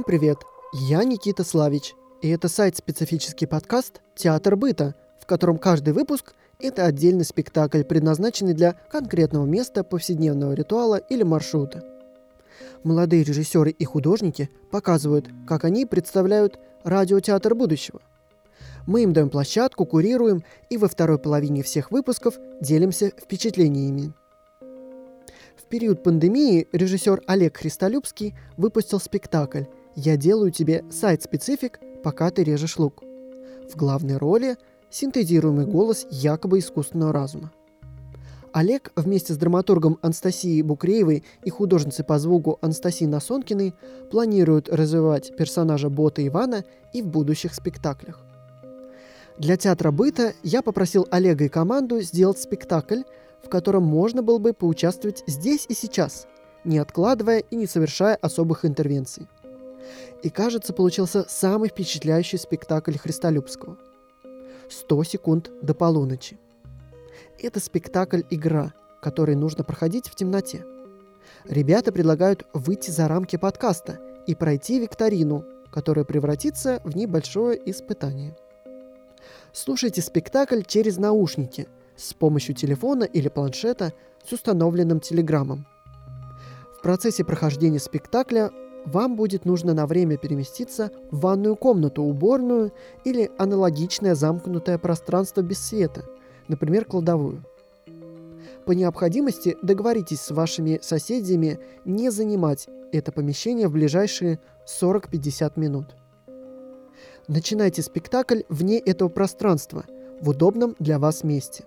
Всем привет! Я Никита Славич, и это сайт-специфический подкаст «Театр быта», в котором каждый выпуск – это отдельный спектакль, предназначенный для конкретного места, повседневного ритуала или маршрута. Молодые режиссеры и художники показывают, как они представляют радиотеатр будущего. Мы им даем площадку, курируем и во второй половине всех выпусков делимся впечатлениями. В период пандемии режиссер Олег Христолюбский выпустил спектакль «Я делаю тебе сайт-специфик, пока ты режешь лук». В главной роли синтезируемый голос якобы искусственного разума. Олег вместе с драматургом Анастасией Букреевой и художницей по звуку Анастасией Насонкиной планируют развивать персонажа Бота Ивана и в будущих спектаклях. Для театра быта я попросил Олега и команду сделать спектакль, в котором можно было бы поучаствовать здесь и сейчас, не откладывая и не совершая особых интервенций. И кажется, получился самый впечатляющий спектакль Христолюбского – 100 секунд до полуночи. Это спектакль-игра, который нужно проходить в темноте. Ребята предлагают выйти за рамки подкаста и пройти викторину, которая превратится в небольшое испытание. Слушайте спектакль через наушники с помощью телефона или планшета с установленным телеграммом. В процессе прохождения спектакля вам будет нужно на время переместиться в ванную комнату, уборную или аналогичное замкнутое пространство без света, например, кладовую. По необходимости договоритесь с вашими соседями не занимать это помещение в ближайшие 40-50 минут. Начинайте спектакль вне этого пространства, в удобном для вас месте.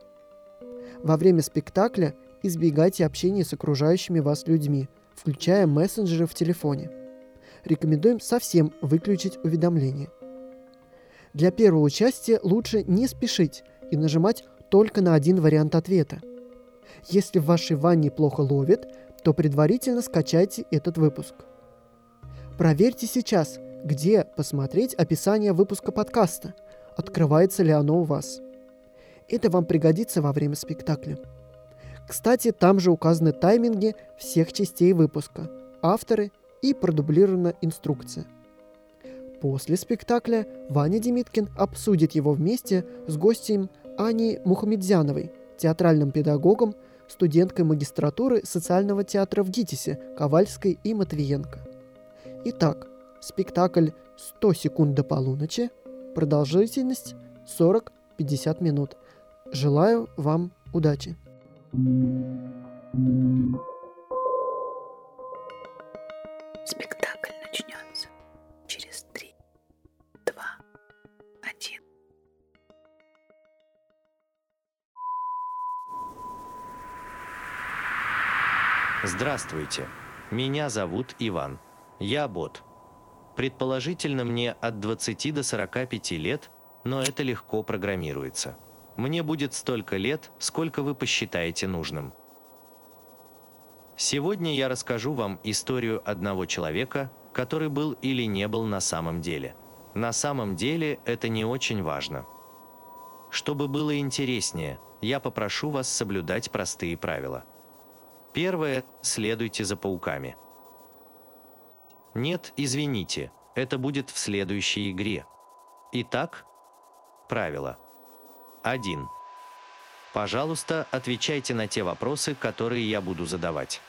Во время спектакля избегайте общения с окружающими вас людьми, включая мессенджеры в телефоне – рекомендуем совсем выключить уведомления. Для первого участия лучше не спешить и нажимать только на один вариант ответа. Если в вашей ванне плохо ловит, то предварительно скачайте этот выпуск. Проверьте сейчас, где посмотреть описание выпуска подкаста, открывается ли оно у вас. Это вам пригодится во время спектакля. Кстати, там же указаны тайминги всех частей выпуска, авторы и продублирована инструкция. После спектакля Ваня Демиткин обсудит его вместе с гостем Аней Мухамедзяновой, театральным педагогом, студенткой магистратуры социального театра в ГИТИСе Ковальской и Матвиенко. Итак, спектакль «100 секунд до полуночи», продолжительность 40-50 минут. Желаю вам удачи! thank you Спектакль начнется через три, два, один. Здравствуйте. Меня зовут Иван. Я бот. Предположительно, мне от 20 до 45 лет, но это легко программируется. Мне будет столько лет, сколько вы посчитаете нужным. Сегодня я расскажу вам историю одного человека, который был или не был на самом деле. На самом деле это не очень важно. Чтобы было интереснее, я попрошу вас соблюдать простые правила. Первое – следуйте за пауками. Нет, извините, это будет в следующей игре. Итак, правило. 1. Пожалуйста, отвечайте на те вопросы, которые я буду задавать.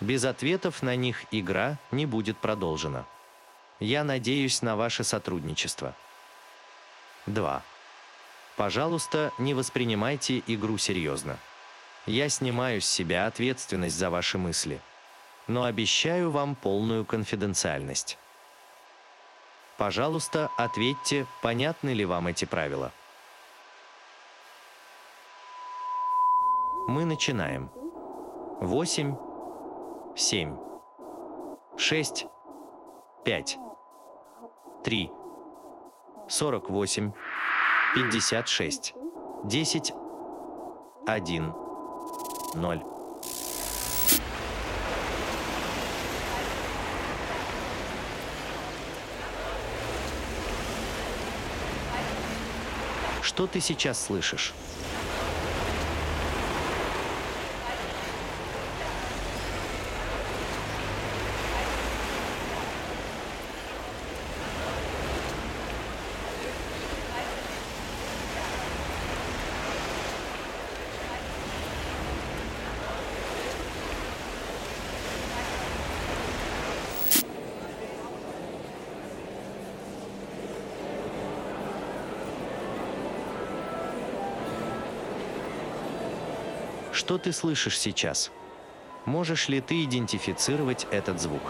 Без ответов на них игра не будет продолжена. Я надеюсь на ваше сотрудничество. 2. Пожалуйста, не воспринимайте игру серьезно. Я снимаю с себя ответственность за ваши мысли, но обещаю вам полную конфиденциальность. Пожалуйста, ответьте, понятны ли вам эти правила. Мы начинаем. 8, 7, 6, 5, 3, 48, 56, 10, 1, 0. Что ты сейчас слышишь? Что ты слышишь сейчас? Можешь ли ты идентифицировать этот звук?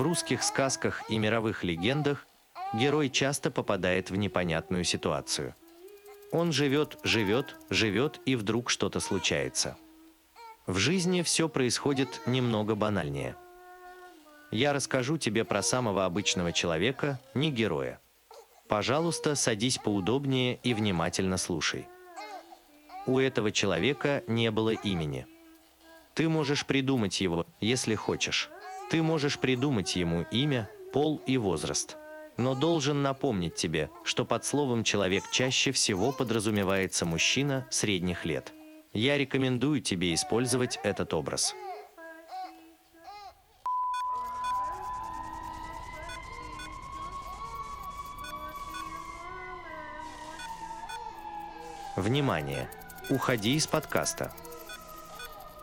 В русских сказках и мировых легендах герой часто попадает в непонятную ситуацию. Он живет, живет, живет, и вдруг что-то случается. В жизни все происходит немного банальнее. Я расскажу тебе про самого обычного человека, не героя. Пожалуйста, садись поудобнее и внимательно слушай. У этого человека не было имени. Ты можешь придумать его, если хочешь. Ты можешь придумать ему имя, пол и возраст. Но должен напомнить тебе, что под словом «человек» чаще всего подразумевается мужчина средних лет. Я рекомендую тебе использовать этот образ. Внимание! Уходи из подкаста.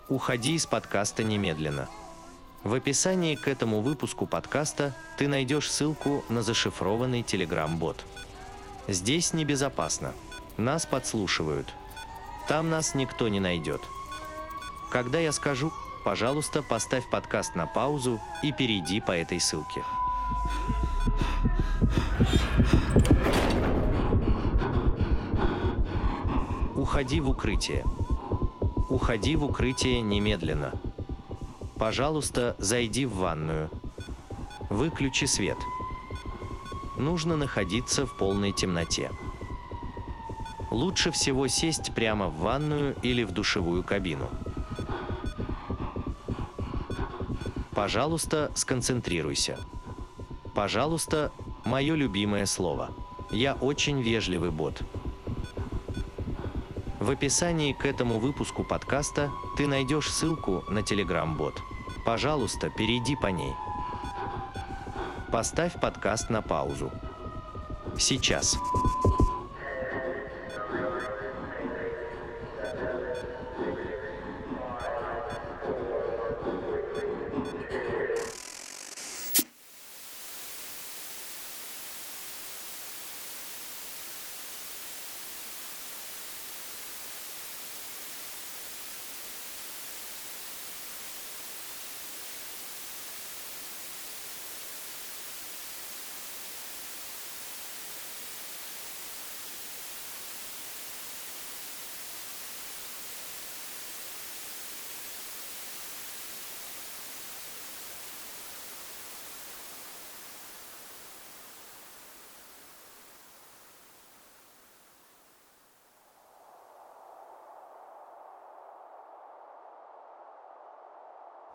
Уходи из подкаста немедленно. В описании к этому выпуску подкаста ты найдешь ссылку на зашифрованный Telegram-бот. Здесь небезопасно. Нас подслушивают. Там нас никто не найдет. Когда я скажу, пожалуйста, поставь подкаст на паузу и перейди по этой ссылке. Уходи в укрытие. Уходи в укрытие немедленно. Пожалуйста, зайди в ванную. Выключи свет. Нужно находиться в полной темноте. Лучше всего сесть прямо в ванную или в душевую кабину. Пожалуйста, сконцентрируйся. Пожалуйста, мое любимое слово. Я очень вежливый бот. В описании к этому выпуску подкаста ты найдешь ссылку на Telegram-бот. Пожалуйста, перейди по ней. Поставь подкаст на паузу. Сейчас.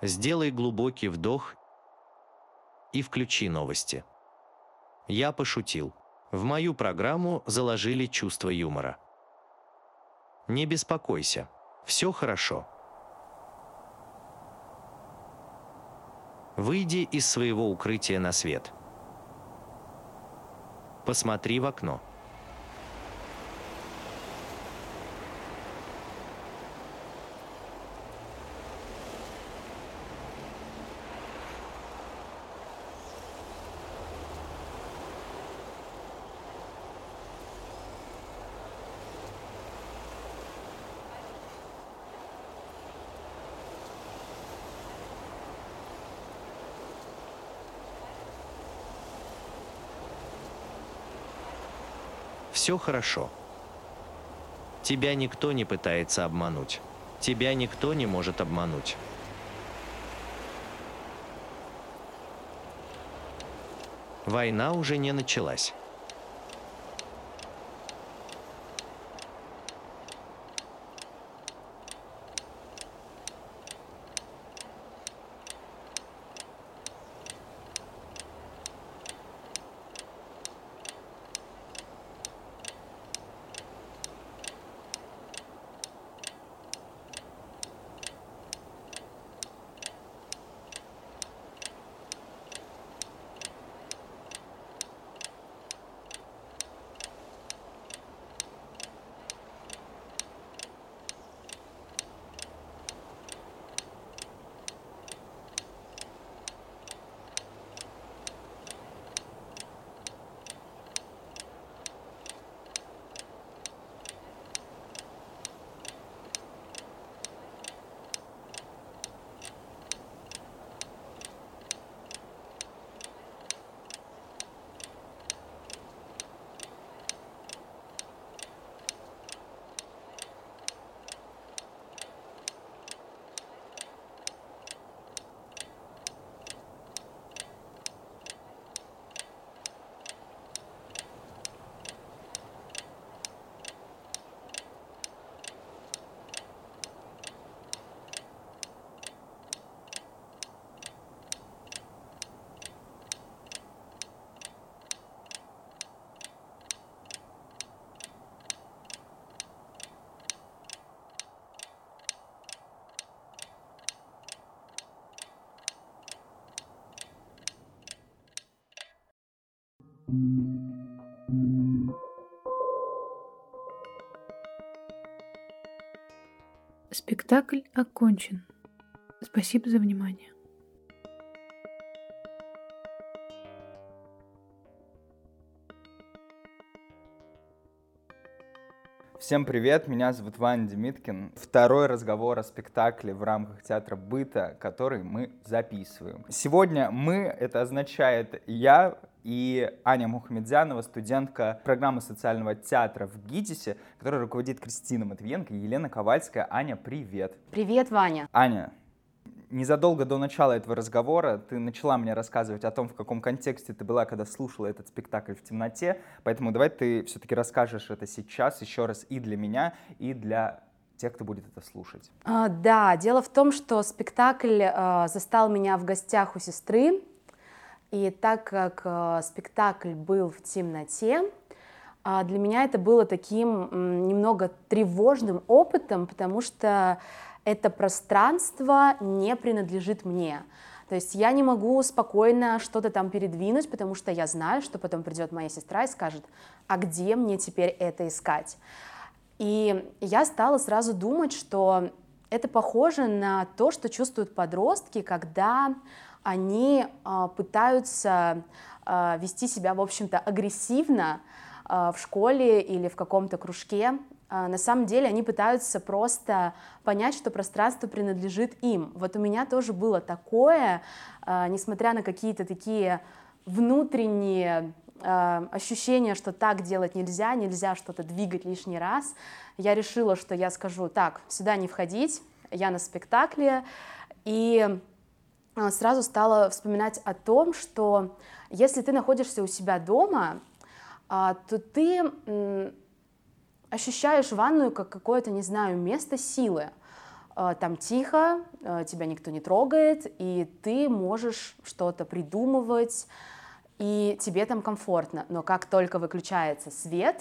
Сделай глубокий вдох и включи новости. Я пошутил. В мою программу заложили чувство юмора. Не беспокойся. Все хорошо. Выйди из своего укрытия на свет. Посмотри в окно. Все хорошо. Тебя никто не пытается обмануть. Тебя никто не может обмануть. Война уже не началась. Спектакль окончен. Спасибо за внимание. Всем привет, меня зовут Ваня Демиткин. Второй разговор о спектакле в рамках театра быта, который мы записываем. Сегодня мы, это означает я и Аня Мухамедзянова, студентка программы социального театра в ГИТИСе, которая руководит Кристина Матвиенко и Елена Ковальская. Аня, привет. Привет, Ваня. Аня, незадолго до начала этого разговора ты начала мне рассказывать о том, в каком контексте ты была, когда слушала этот спектакль в темноте. Поэтому давай ты все-таки расскажешь это сейчас еще раз и для меня, и для тех, кто будет это слушать. А, да, дело в том, что спектакль а, застал меня в гостях у сестры. И так как а, спектакль был в темноте, а, для меня это было таким немного тревожным опытом, потому что это пространство не принадлежит мне. То есть я не могу спокойно что-то там передвинуть, потому что я знаю, что потом придет моя сестра и скажет, а где мне теперь это искать? И я стала сразу думать, что это похоже на то, что чувствуют подростки, когда они а, пытаются а, вести себя, в общем-то, агрессивно а, в школе или в каком-то кружке, на самом деле они пытаются просто понять, что пространство принадлежит им. Вот у меня тоже было такое, несмотря на какие-то такие внутренние ощущения, что так делать нельзя, нельзя что-то двигать лишний раз, я решила, что я скажу, так, сюда не входить, я на спектакле, и сразу стала вспоминать о том, что если ты находишься у себя дома, то ты ощущаешь ванную как какое-то, не знаю, место силы. Э, там тихо, тебя никто не трогает, и ты можешь что-то придумывать, и тебе там комфортно. Но как только выключается свет,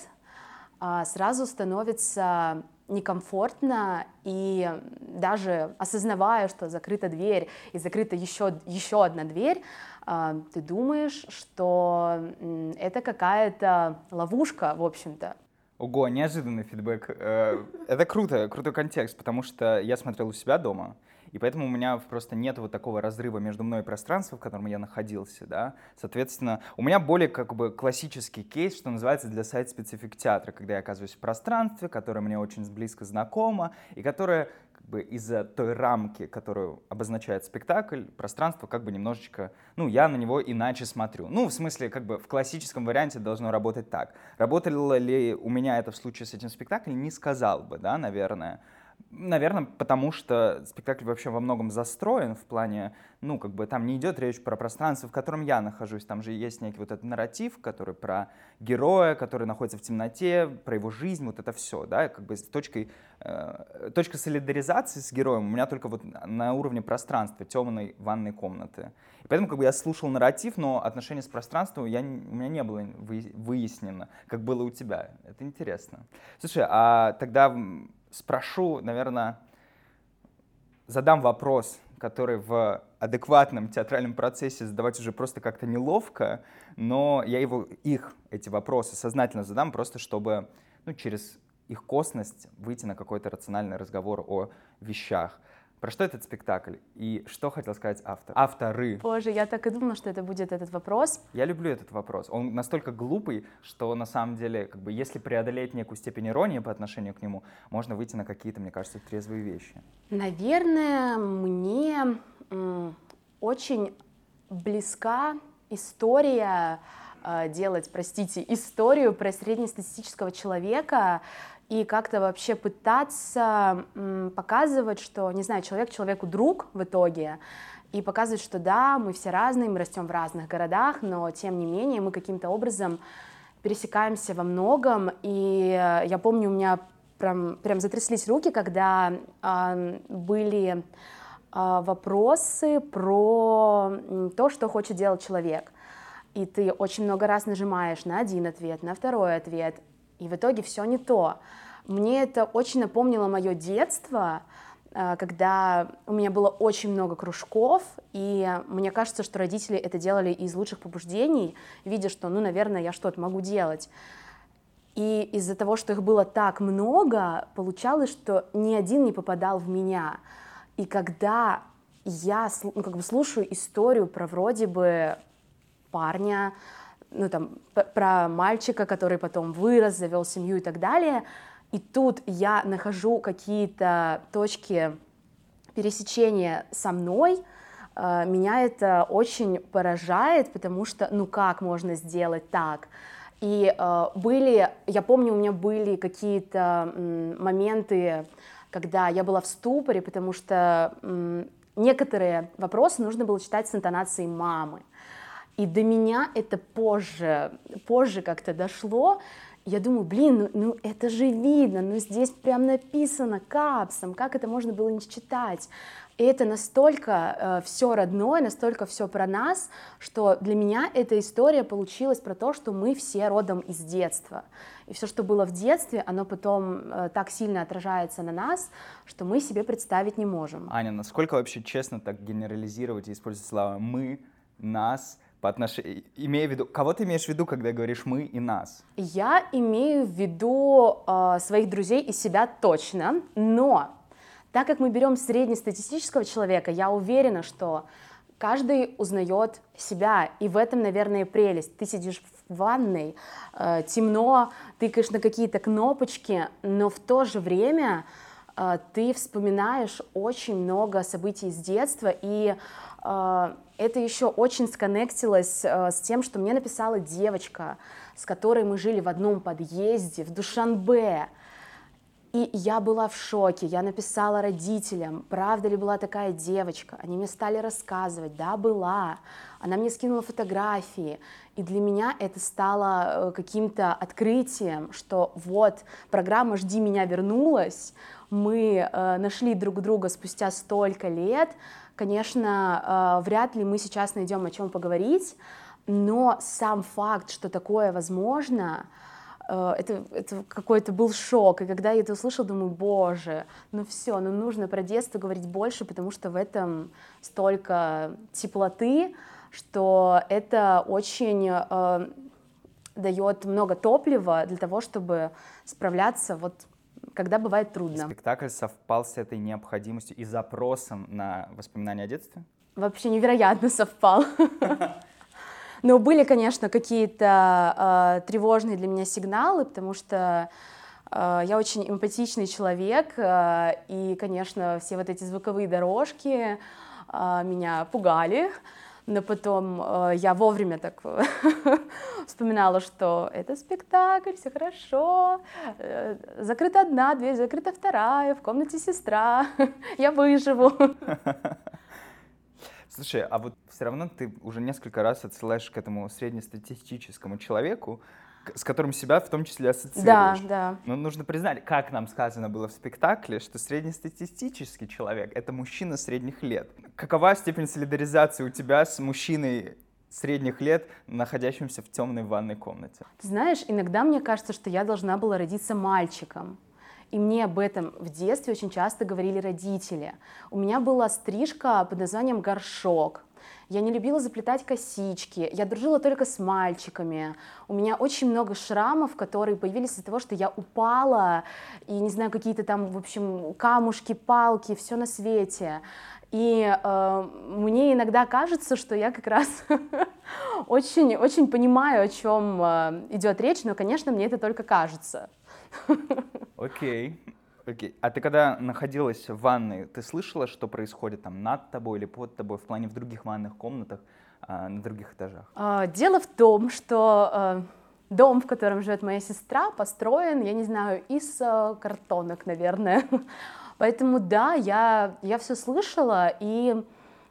сразу становится некомфортно, и даже осознавая, что закрыта дверь и закрыта еще, еще одна дверь, ты думаешь, что это какая-то ловушка, в общем-то. Ого, неожиданный фидбэк. Э, это круто, крутой контекст, потому что я смотрел у себя дома, и поэтому у меня просто нет вот такого разрыва между мной и пространством, в котором я находился, да. Соответственно, у меня более как бы классический кейс, что называется для сайт-специфик театра, когда я оказываюсь в пространстве, которое мне очень близко знакомо, и которое бы из-за той рамки, которую обозначает спектакль, пространство как бы немножечко, ну, я на него иначе смотрю. Ну, в смысле, как бы в классическом варианте должно работать так. Работало ли у меня это в случае с этим спектаклем, не сказал бы, да, наверное. Наверное, потому что спектакль вообще во многом застроен в плане, ну, как бы там не идет речь про пространство, в котором я нахожусь. Там же есть некий вот этот нарратив, который про героя, который находится в темноте, про его жизнь, вот это все, да, как бы с точкой, э, точка солидаризации с героем у меня только вот на уровне пространства, темной ванной комнаты. И поэтому как бы я слушал нарратив, но отношение с пространством я, у меня не было выяснено, как было у тебя. Это интересно. Слушай, а тогда спрошу, наверное, задам вопрос, который в адекватном театральном процессе задавать уже просто как-то неловко, но я его, их, эти вопросы сознательно задам, просто чтобы ну, через их косность выйти на какой-то рациональный разговор о вещах. Про что этот спектакль и что хотел сказать автор? Авторы. Боже, я так и думала, что это будет этот вопрос. Я люблю этот вопрос. Он настолько глупый, что на самом деле, как бы, если преодолеть некую степень иронии по отношению к нему, можно выйти на какие-то, мне кажется, трезвые вещи. Наверное, мне очень близка история э, делать, простите, историю про среднестатистического человека, и как-то вообще пытаться показывать, что, не знаю, человек человеку друг в итоге, и показывать, что да, мы все разные, мы растем в разных городах, но тем не менее мы каким-то образом пересекаемся во многом, и я помню, у меня прям, прям затряслись руки, когда э, были э, вопросы про то, что хочет делать человек. И ты очень много раз нажимаешь на один ответ, на второй ответ, и в итоге все не то. Мне это очень напомнило мое детство, э, когда у меня было очень много кружков, и мне кажется, что родители это делали из лучших побуждений, видя, что, ну, наверное, я что-то могу делать. И из-за того, что их было так много, получалось, что ни один не попадал в меня. И когда я ну, как бы слушаю историю про вроде бы парня, ну там про мальчика, который потом вырос, завел семью и так далее, и тут я нахожу какие-то точки пересечения со мной, э, меня это очень поражает, потому что, ну как можно сделать так? И э, были, я помню, у меня были какие-то моменты, когда я была в ступоре, потому что некоторые вопросы нужно было читать с интонацией мамы. И до меня это позже, позже как-то дошло. Я думаю, блин, ну, ну это же видно, ну здесь прям написано капсом, как это можно было не читать? И это настолько э, все родное, настолько все про нас, что для меня эта история получилась про то, что мы все родом из детства. И все, что было в детстве, оно потом э, так сильно отражается на нас, что мы себе представить не можем. Аня, насколько вообще честно так генерализировать и использовать слова «мы», «нас», по отношению, имея в виду, кого ты имеешь в виду, когда говоришь мы и нас? Я имею в виду э, своих друзей и себя точно, но так как мы берем среднестатистического человека, я уверена, что каждый узнает себя, и в этом, наверное, прелесть. Ты сидишь в ванной, э, темно, тыкаешь на какие-то кнопочки, но в то же время э, ты вспоминаешь очень много событий из детства, и это еще очень сконнектилось э, с тем, что мне написала девочка, с которой мы жили в одном подъезде в Душанбе. И я была в шоке, я написала родителям, правда ли была такая девочка. Они мне стали рассказывать, да, была. Она мне скинула фотографии. И для меня это стало э, каким-то открытием, что вот программа «Жди меня» вернулась, мы э, нашли друг друга спустя столько лет. Конечно, э, вряд ли мы сейчас найдем о чем поговорить, но сам факт, что такое возможно, э, это, это какой-то был шок. И когда я это услышала, думаю, боже, ну все, ну нужно про детство говорить больше, потому что в этом столько теплоты, что это очень э, дает много топлива для того, чтобы справляться вот когда бывает трудно. Спектакль совпал с этой необходимостью и запросом на воспоминания о детстве? Вообще невероятно совпал. Но были, конечно, какие-то э, тревожные для меня сигналы, потому что э, я очень эмпатичный человек, э, и, конечно, все вот эти звуковые дорожки э, меня пугали. Но потом э, я вовремя так вспоминала, что это спектакль, все хорошо, э, закрыта одна дверь, закрыта вторая, в комнате сестра, я выживу. Слушай, а вот все равно ты уже несколько раз отсылаешь к этому среднестатистическому человеку, с которым себя в том числе Да, ассоциируешь. да. Но нужно признать, как нам сказано было в спектакле, что среднестатистический человек — это мужчина средних лет. Какова степень солидаризации у тебя с мужчиной средних лет, находящимся в темной ванной комнате? Ты знаешь, иногда мне кажется, что я должна была родиться мальчиком. И мне об этом в детстве очень часто говорили родители. У меня была стрижка под названием горшок. Я не любила заплетать косички, я дружила только с мальчиками. У меня очень много шрамов, которые появились из-за того, что я упала, и не знаю, какие-то там, в общем, камушки, палки, все на свете. И э, мне иногда кажется, что я как раз очень, очень понимаю, о чем э, идет речь, но, конечно, мне это только кажется. Окей. Окей. А ты когда находилась в ванной, ты слышала, что происходит там над тобой или под тобой в плане в других ванных комнатах, а, на других этажах? А, Дело в том, что э, дом, в котором живет моя сестра, построен, я не знаю, из э, картонок, наверное. Поэтому да, я, я все слышала, и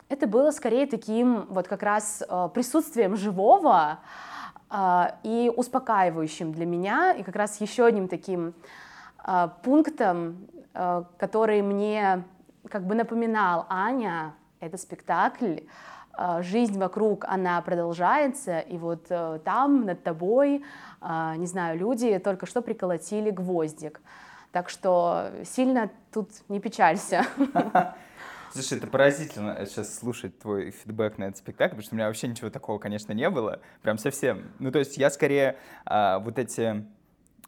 это было скорее таким вот как раз э, присутствием живого и успокаивающим для меня, и как раз еще одним таким э, пунктом, э, который мне как бы напоминал Аня, это спектакль, жизнь вокруг, она продолжается, и вот э, там над тобой, не знаю, люди только что приколотили гвоздик. Так что сильно тут не печалься. Слушай, это поразительно сейчас слушать твой фидбэк на этот спектакль, потому что у меня вообще ничего такого, конечно, не было. Прям совсем. Ну, то есть я скорее а, вот эти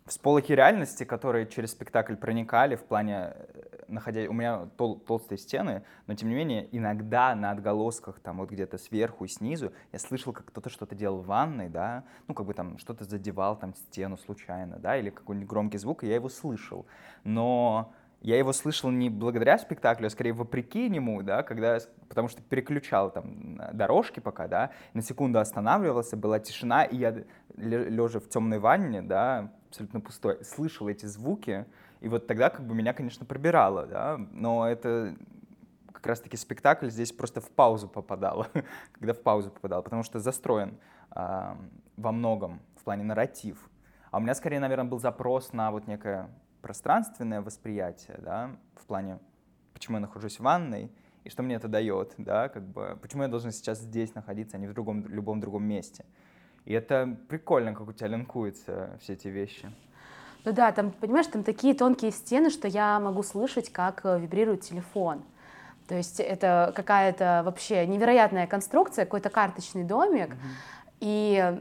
всполохи реальности, которые через спектакль проникали в плане, э, находя... У меня тол- толстые стены, но тем не менее иногда на отголосках, там вот где-то сверху и снизу, я слышал, как кто-то что-то делал в ванной, да, ну как бы там что-то задевал там стену случайно, да, или какой-нибудь громкий звук, и я его слышал. Но я его слышал не благодаря спектаклю, а скорее вопреки нему, да, когда, потому что переключал там дорожки пока, да, на секунду останавливался, была тишина, и я, лежа в темной ванне, да, абсолютно пустой, слышал эти звуки, и вот тогда как бы меня, конечно, пробирало, да, но это как раз-таки спектакль здесь просто в паузу попадал, когда в паузу попадал, потому что застроен э, во многом в плане нарратив. А у меня скорее, наверное, был запрос на вот некое пространственное восприятие, да, в плане, почему я нахожусь в ванной, и что мне это дает, да, как бы, почему я должен сейчас здесь находиться, а не в другом, любом другом месте. И это прикольно, как у тебя линкуются все эти вещи. Ну да, там, понимаешь, там такие тонкие стены, что я могу слышать, как э, вибрирует телефон. То есть это какая-то вообще невероятная конструкция, какой-то карточный домик. Mm-hmm. И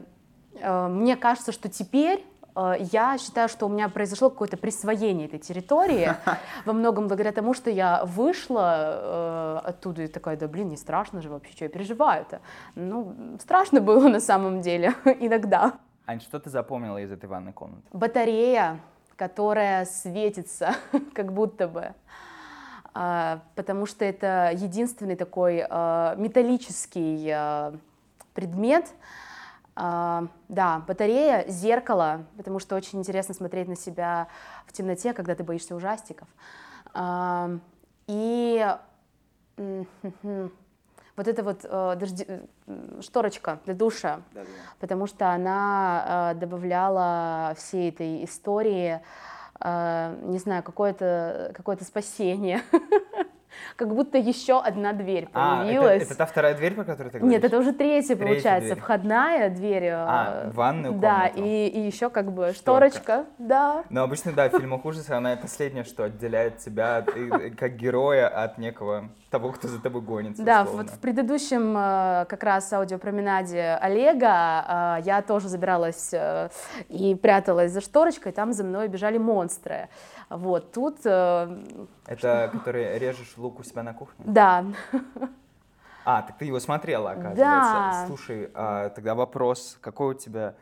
э, мне кажется, что теперь я считаю, что у меня произошло какое-то присвоение этой территории, во многом благодаря тому, что я вышла э, оттуда и такая, да блин, не страшно же вообще, что я переживаю-то. Ну, страшно было на самом деле иногда. Ань, что ты запомнила из этой ванной комнаты? Батарея, которая светится, как будто бы. А, потому что это единственный такой а, металлический а, предмет, Uh, да, батарея, зеркало, потому что очень интересно смотреть на себя в темноте, когда ты боишься ужастиков. Uh, и вот эта вот uh, дожди, шторочка для душа, да, да. потому что она добавляла всей этой истории, не знаю, какое-то какое спасение. как будто еще одна дверь появилась. А, это, это та вторая дверь, про которую ты говоришь? Нет, это уже третья, третья получается, дверь. входная дверь. Э, а, ванную комнату. Да, и, и еще как бы шторочка, Шторка. да. Но обычно, да, в фильмах ужасов она последняя, что отделяет тебя как героя от некого того, кто за тобой гонится. Да, условно. вот в предыдущем э, как раз аудиопроменаде Олега э, я тоже забиралась и пряталась за шторочкой, там за мной бежали монстры. Вот, тут... Э, Это который режешь лук у себя на кухне? Да. А, так ты его смотрела, оказывается. Да. Слушай, а, тогда вопрос, какой у тебя...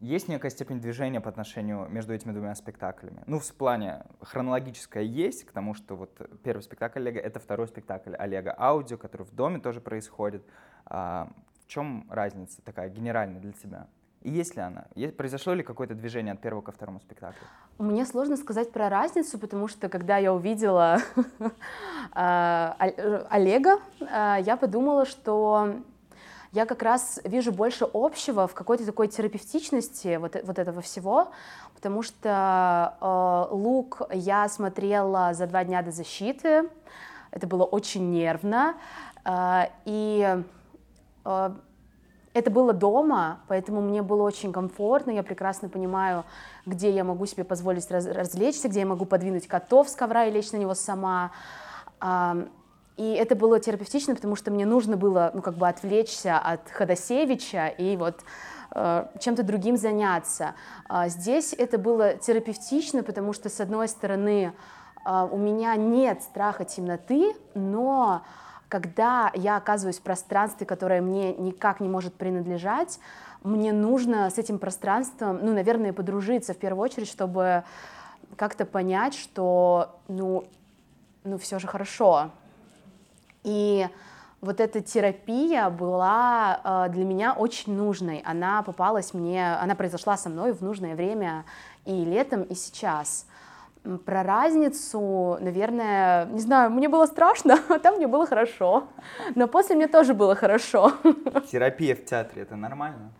Есть некая степень движения по отношению между этими двумя спектаклями? Ну, в плане хронологическое есть, потому что вот первый спектакль Олега — это второй спектакль Олега Аудио, который в доме тоже происходит. А, в чем разница такая генеральная для тебя? Есть ли она? Произошло ли какое-то движение от первого ко второму спектаклю? Мне сложно сказать про разницу, потому что когда я увидела а, Олега, а, я подумала, что я как раз вижу больше общего в какой-то такой терапевтичности вот, вот этого всего, потому что э, лук я смотрела за два дня до защиты, это было очень нервно, э, и э, это было дома, поэтому мне было очень комфортно, я прекрасно понимаю, где я могу себе позволить раз, развлечься, где я могу подвинуть котов с ковра и лечь на него сама. И это было терапевтично, потому что мне нужно было, ну, как бы отвлечься от Ходосевича и вот э, чем-то другим заняться. А здесь это было терапевтично, потому что, с одной стороны, э, у меня нет страха темноты, но когда я оказываюсь в пространстве, которое мне никак не может принадлежать, мне нужно с этим пространством, ну, наверное, подружиться в первую очередь, чтобы как-то понять, что, ну, ну, все же хорошо. И вот эта терапия была э, для меня очень нужной. Она попалась мне, она произошла со мной в нужное время и летом, и сейчас. Про разницу, наверное, не знаю, мне было страшно, а там мне было хорошо. Но после мне тоже было хорошо. Терапия в театре это нормально?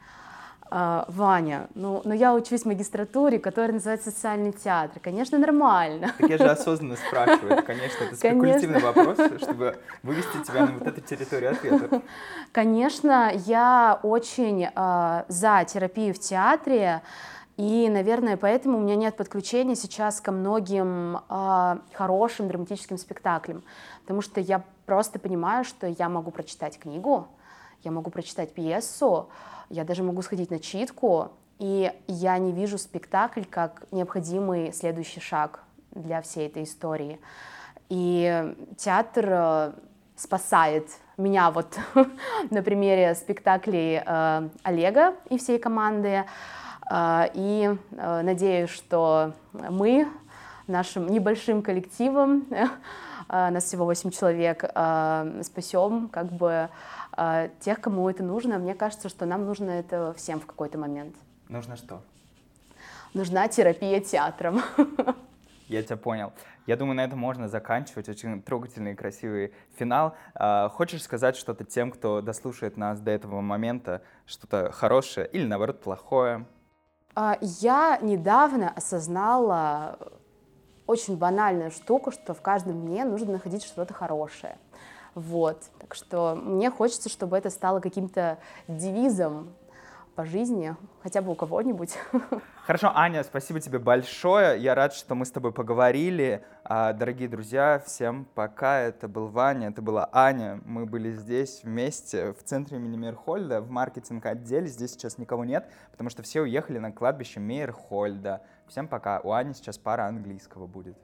А, Ваня, ну, но я учусь в магистратуре, которая называется социальный театр. Конечно, нормально. Так я же осознанно спрашиваю. Конечно, это спекулятивный Конечно. вопрос, чтобы вывести тебя на вот эту территорию ответа. Конечно, я очень э, за терапию в театре. И, наверное, поэтому у меня нет подключения сейчас ко многим э, хорошим драматическим спектаклям, потому что я просто понимаю, что я могу прочитать книгу, я могу прочитать пьесу, я даже могу сходить на читку, И я не вижу спектакль как необходимый следующий шаг для всей этой истории. И театр э, спасает меня вот на примере спектаклей э, Олега и всей команды. Э, и э, надеюсь, что мы нашим небольшим коллективом, э, нас всего 8 человек, э, спасем как бы тех, кому это нужно. Мне кажется, что нам нужно это всем в какой-то момент. Нужно что? Нужна терапия театром. Я тебя понял. Я думаю, на этом можно заканчивать. Очень трогательный и красивый финал. А, хочешь сказать что-то тем, кто дослушает нас до этого момента, что-то хорошее или, наоборот, плохое? А, Я недавно осознала очень банальную штуку, что в каждом мне нужно находить что-то хорошее. Вот. Так что мне хочется, чтобы это стало каким-то девизом по жизни, хотя бы у кого-нибудь. Хорошо, Аня, спасибо тебе большое. Я рад, что мы с тобой поговорили. А, Дорогие друзья, всем пока. Это был Ваня, это была Аня. Мы были здесь вместе в центре имени Мейерхольда, в маркетинг-отделе. Здесь сейчас никого нет, потому что все уехали на кладбище Мейерхольда. Всем пока. У Ани сейчас пара английского будет.